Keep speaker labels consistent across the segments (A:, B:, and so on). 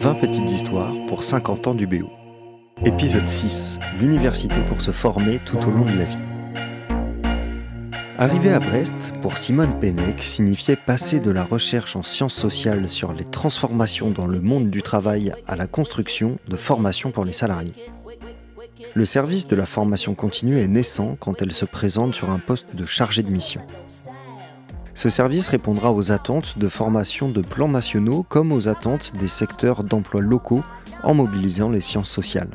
A: 20 petites histoires pour 50 ans du BO. Épisode 6. L'université pour se former tout au long de la vie. Arriver à Brest, pour Simone Pennec, signifiait passer de la recherche en sciences sociales sur les transformations dans le monde du travail à la construction de formations pour les salariés. Le service de la formation continue est naissant quand elle se présente sur un poste de chargé de mission. Ce service répondra aux attentes de formation de plans nationaux comme aux attentes des secteurs d'emploi locaux en mobilisant les sciences sociales.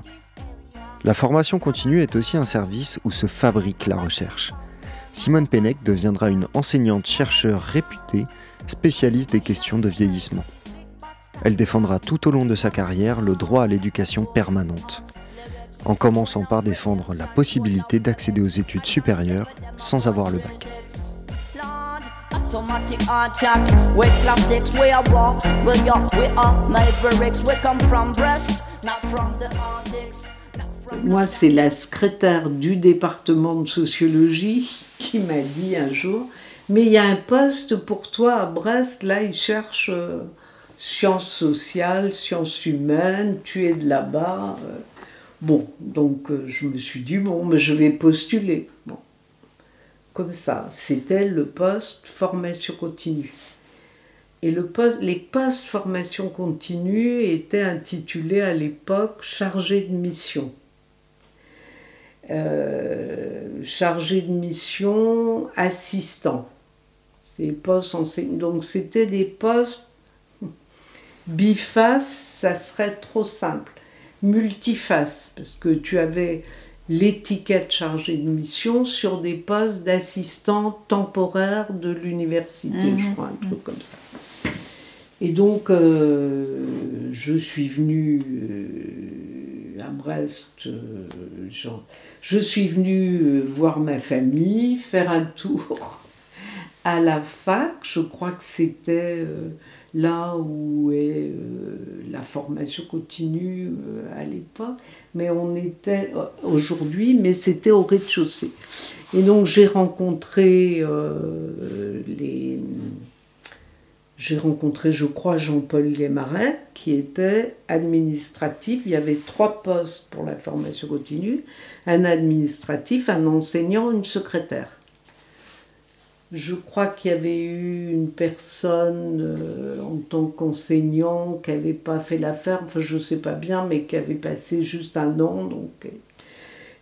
A: La formation continue est aussi un service où se fabrique la recherche. Simone Pennec deviendra une enseignante-chercheur réputée, spécialiste des questions de vieillissement. Elle défendra tout au long de sa carrière le droit à l'éducation permanente, en commençant par défendre la possibilité d'accéder aux études supérieures sans avoir le bac.
B: Moi, c'est la secrétaire du département de sociologie qui m'a dit un jour Mais il y a un poste pour toi à Brest, là, ils cherchent euh, sciences sociales, sciences humaines, tu es de là-bas. Euh. Bon, donc euh, je me suis dit Bon, mais je vais postuler. Bon comme ça. C'était le poste formation continue. Et le poste, les postes formation continue étaient intitulés à l'époque chargé de mission. Euh, chargé de mission assistant. Donc c'était des postes biface, ça serait trop simple. Multiface, parce que tu avais l'étiquette chargée de mission sur des postes d'assistant temporaire de l'université, je mhm. crois, un truc comme ça. Et donc, euh, je suis venue euh, à Brest, euh, je suis venue voir ma famille, faire un tour à la fac, je crois que c'était là où est la formation continue à l'époque mais on était euh, aujourd'hui, mais c'était au rez-de-chaussée. Et donc j'ai rencontré euh, les. J'ai rencontré, je crois, Jean-Paul Lemaret, qui était administratif. Il y avait trois postes pour la formation continue un administratif, un enseignant, une secrétaire. Je crois qu'il y avait eu une personne euh, en tant qu'enseignant qui n'avait pas fait l'affaire, enfin je ne sais pas bien, mais qui avait passé juste un an. Donc,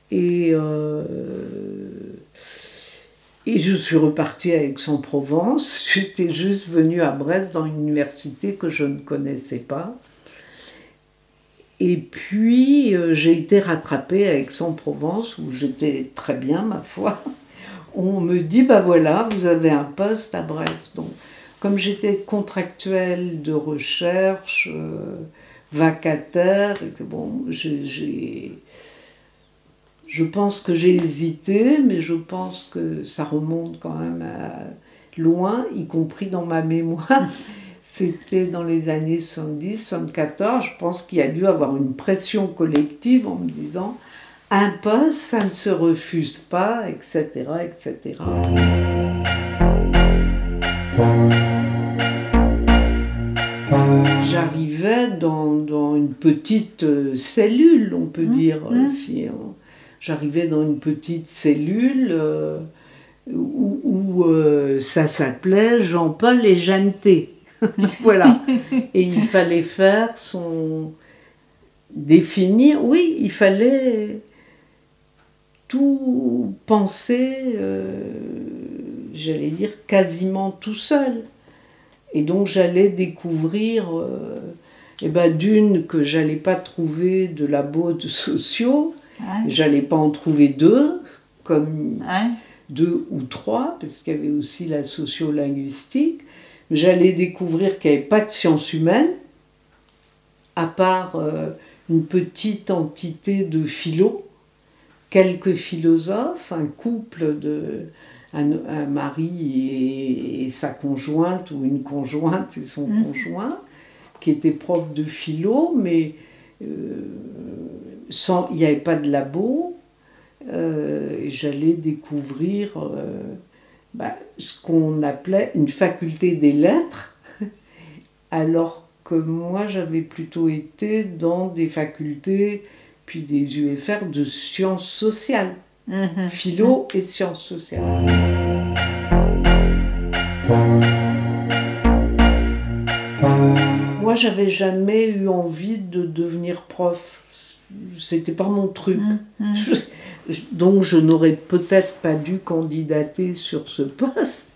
B: et, euh, et je suis repartie à Aix-en-Provence. J'étais juste venue à Brest dans une université que je ne connaissais pas. Et puis euh, j'ai été rattrapée à Aix-en-Provence où j'étais très bien, ma foi on me dit, bah voilà, vous avez un poste à Brest. Donc, comme j'étais contractuelle de recherche, euh, vacataire, bon, j'ai, je pense que j'ai hésité, mais je pense que ça remonte quand même loin, y compris dans ma mémoire. C'était dans les années 70, 74. Je pense qu'il y a dû avoir une pression collective en me disant un poste, ça ne se refuse pas, etc. etc. J'arrivais dans, une petite euh, cellule, on peut mmh, dire. Mmh. Si J'arrivais dans une petite cellule euh, où, euh, ça s'appelait Jean-Paul et Jeanneté. voilà. Et il fallait faire son. définir, oui, il fallait tout penser, euh, j'allais dire, quasiment tout seul. Et donc j'allais découvrir, euh, eh ben, d'une, que j'allais pas trouver de labo de sociaux, j'allais pas en trouver deux, comme deux ou trois, parce qu'il y avait aussi la sociolinguistique. J'allais découvrir qu'il n'y avait pas de sciences humaines, à part euh, une petite entité de philo quelques philosophes, un couple de un, mari et, sa conjointe ou une conjointe et son mmh. conjoint qui était prof de philo, mais euh, sans, il n'y avait pas de labo. Euh, j'allais découvrir euh, bah, ce qu'on appelait une faculté des lettres, alors que moi j'avais plutôt été dans des facultés, puis des UFR de sciences sociales,
C: Mhm.
B: philo et sciences sociales. Moi j'avais jamais eu envie de devenir prof, c'était pas mon truc.
C: Mhm.
B: Je- Donc je n'aurais peut-être pas dû candidater sur ce poste,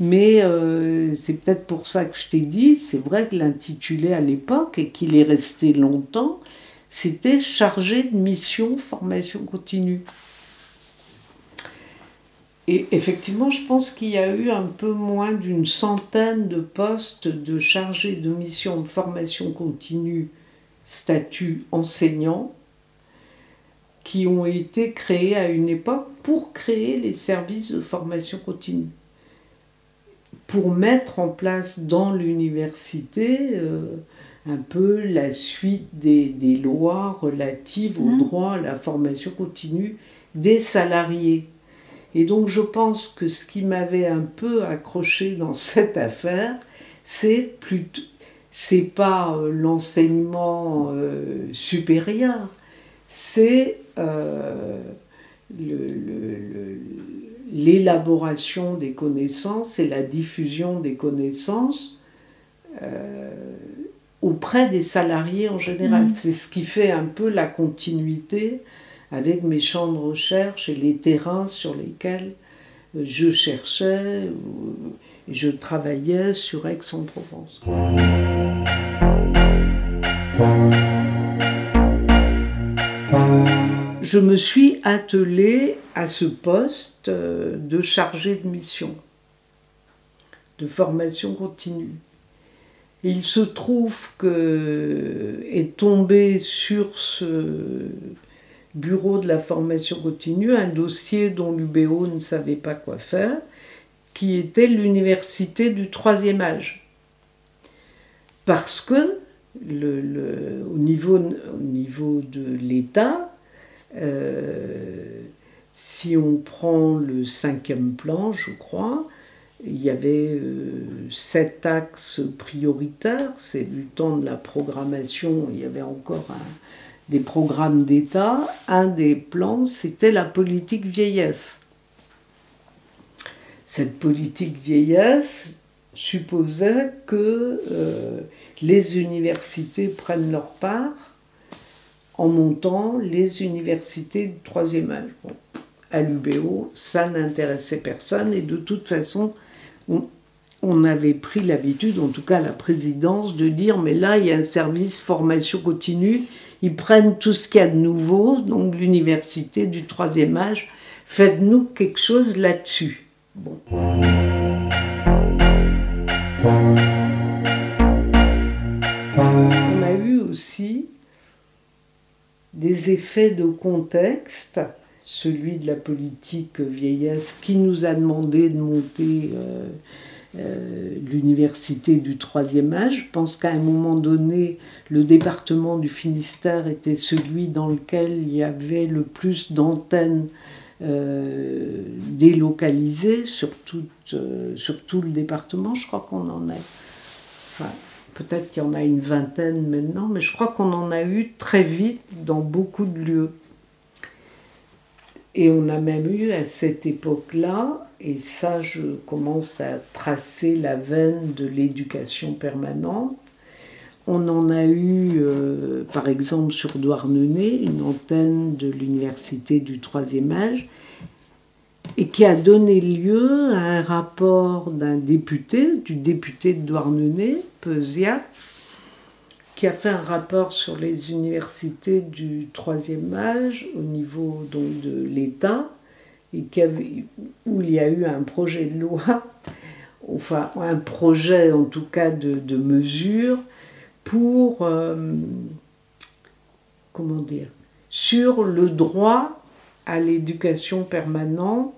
B: mais euh, c'est peut-être pour ça que je t'ai dit, c'est vrai que l'intitulé à l'époque, et qu'il est resté longtemps, c'était chargé de mission formation continue. Et effectivement, je pense qu'il y a eu un peu moins d'une centaine de postes de chargés de mission de formation continue, statut enseignant, qui ont été créés à une époque pour créer les services de formation continue, pour mettre en place dans l'université euh, un peu la suite des, des lois relatives au
C: Mhm.
B: droit à la formation continue des salariés. Et donc je pense que ce qui m'avait un peu accroché dans cette affaire, c'est plutôt c'est pas euh, l'enseignement euh, supérieur, c'est euh, l'élaboration des connaissances et la diffusion des connaissances auprès des salariés en général.
C: Mhm.
B: C'est ce qui fait un peu la continuité avec mes champs de recherche et les terrains sur lesquels euh, je cherchais, je travaillais sur Aix-en-Provence. Je me suis attelée à ce poste euh, de chargé de mission, de formation continue. Il se trouve que est tombé sur ce bureau de la formation continue un dossier dont l'UBO ne savait pas quoi faire, qui était l'université du troisième âge. Parce que au niveau de l'État, euh, si on prend le cinquième plan, je crois, il y avait euh, sept axes prioritaires. C'est du temps de la programmation, il y avait encore des programmes d'État. Un des plans, c'était la politique vieillesse. Cette politique vieillesse supposait que euh, les universités prennent leur part en montant les universités du troisième âge. À l'UBO, ça n'intéressait personne et de toute façon, on, avait pris l'habitude, en tout cas la présidence, de dire mais là, il y a un service formation continue, ils prennent tout ce qu'il y a de nouveau, donc l'université du troisième âge, faites-nous quelque chose là-dessus. Bon. On a eu aussi des effets de contexte, celui de la politique vieillesse qui nous a demandé de monter euh, euh, l'université du troisième âge. Je pense qu'à un moment donné, le département du Finistère était celui dans lequel il y avait le plus d'antennes euh, délocalisées sur tout, le département. Je crois qu'on en a. Peut-être qu'il y en a une vingtaine maintenant, mais je crois qu'on en a eu très vite dans beaucoup de lieux. Et on a même eu à cette époque-là, et ça je commence à tracer la veine de l'éducation permanente, on en a eu euh, par exemple sur Douarnenez, une antenne de l'université du troisième âge, et qui a donné lieu à un rapport d'un député, du député de Douarnenez, Peusia, qui a fait un rapport sur les universités du troisième âge au niveau donc, de l'État, et qui avait- où il y a eu un projet de loi, enfin un projet en tout cas de, de mesures pour, euh, comment dire, sur le droit à l'éducation permanente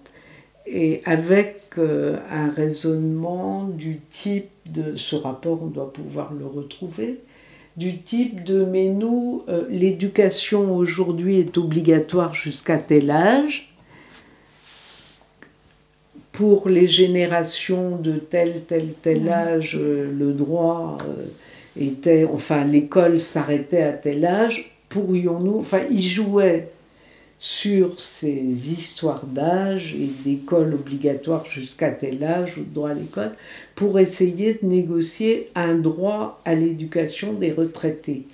B: et avec euh, un raisonnement du type de ce rapport, on doit pouvoir le retrouver, du type de mais nous, euh, l'éducation aujourd'hui est obligatoire jusqu'à tel âge. Pour les générations de tel, tel, tel âge, euh, le droit, euh, était, enfin, l'école s'arrêtait à tel âge, pourrions-nous, enfin, ils jouaient sur ces histoires d'âge et d'école obligatoire jusqu'à tel âge ou droit à l'école pour essayer de négocier un droit à l'éducation des retraités.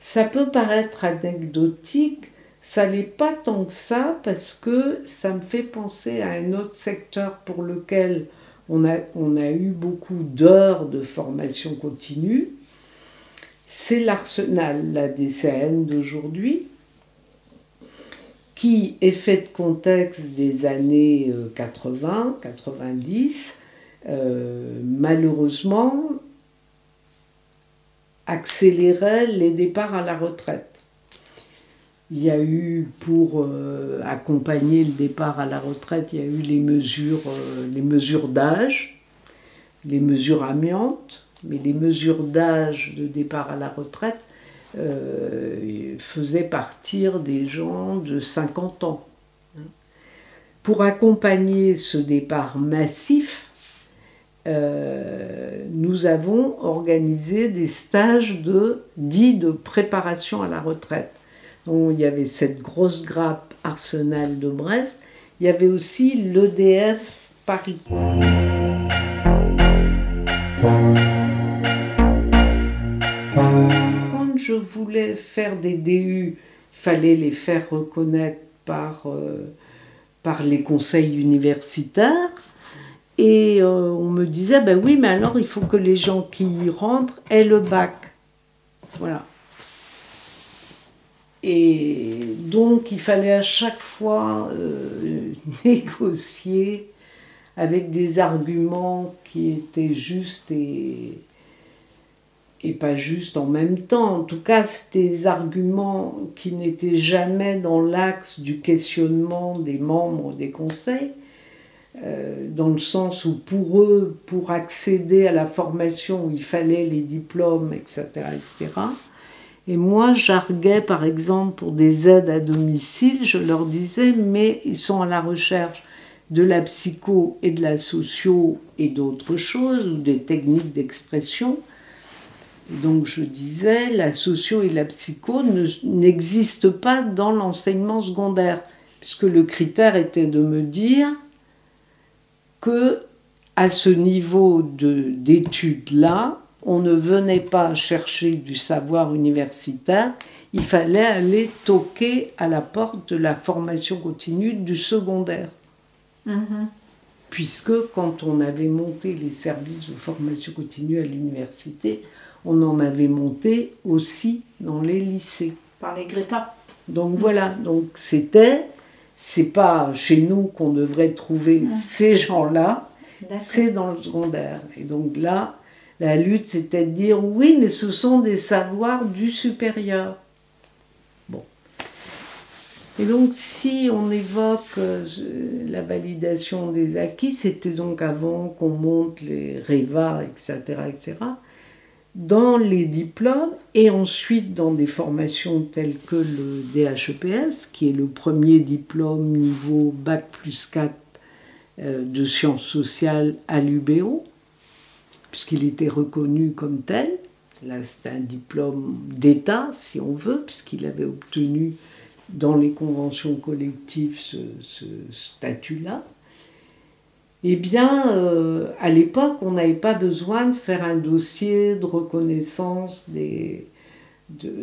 B: Ça peut paraître anecdotique, ça n'est pas tant que ça parce que ça me fait penser à un autre secteur pour lequel on a, on a eu beaucoup d'heures de formation continue. C'est l'arsenal, la DCN d'aujourd'hui, qui, effet de contexte des années 80, euh, 90, euh, malheureusement, accélérait les départs à la retraite. Il y a eu, pour euh, accompagner le départ à la retraite, il y a eu les mesures, les mesures d'âge, les mesures amiantes, mais les mesures d'âge de départ à la retraite euh, faisait partir des gens de 50 ans. Pour accompagner ce départ massif, euh, nous avons organisé des stages de, dits de préparation à la retraite. Donc, il y avait cette grosse grappe Arsenal de Brest, il y avait aussi l'EDF Paris je voulais faire des DU, il fallait les faire reconnaître par, euh, par les conseils universitaires. Et euh, on me disait, ben oui, mais alors il faut que les gens qui y rentrent aient le bac. Voilà. Et donc il fallait à chaque fois euh, négocier avec des arguments qui étaient justes et, et pas juste en même temps. En tout cas, c'était des arguments qui n'étaient jamais dans l'axe du questionnement des membres des conseils, euh, dans le sens où pour eux, pour accéder à la formation, il fallait les diplômes, etc. etc. Et moi, j'arguais, par exemple, pour des aides à domicile, je leur disais, mais ils sont à la recherche de la psycho et de la socio et d'autres choses, ou des techniques d'expression donc je disais, la socio et la psycho n'existent pas dans l'enseignement secondaire, puisque le critère était de me dire que à ce niveau d'études-là, on ne venait pas chercher du savoir universitaire, il fallait aller toquer à la porte de la formation continue du secondaire. Mm-hmm. Puisque quand on avait monté les services de formation continue à l'université, on en avait monté aussi dans les lycées.
C: Par les Greta.
B: Donc voilà, donc c'était, c'est pas chez nous qu'on devrait trouver ces gens-là, c'est dans le secondaire. Et donc là, la lutte, c'était de dire oui, mais ce sont des savoirs du supérieur. Et donc, si on évoque euh, la validation des acquis, c'était donc avant qu'on monte les REVA, etc., etc dans les diplômes et ensuite dans des formations telles que le DHEPS, qui est le premier diplôme niveau Bac plus 4 euh, de sciences sociales à l'UBO, puisqu'il était reconnu comme tel. Là, c'est un diplôme d'État, si on veut, puisqu'il avait obtenu dans les conventions collectives ce statut-là eh bien, euh, à l'époque, on n'avait pas besoin de faire un dossier de reconnaissance des.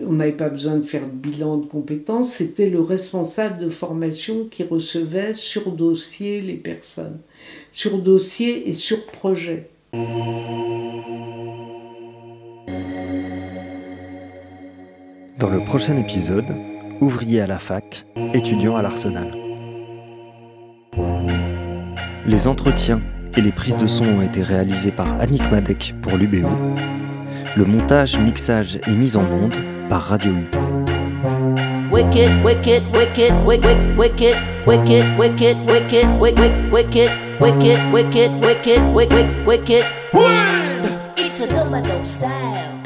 B: on n'avait pas besoin de faire de bilan de compétences, c'était le responsable de formation qui recevait sur dossier les personnes, sur dossier et sur projet.
A: Dans le prochain épisode, ouvrier à la fac, étudiant à l'Arsenal. Les entretiens et les prises de son ont été réalisés par Annick Madec pour l'UBO. Le montage, mixage et mise en onde par Radio U. Wicked, wicked, wicked, wicked, wicked, wicked, wicked, wicked, wicked, wicked, wicked, wicked, wicked, wicked, wicked, wicked. It's a double style.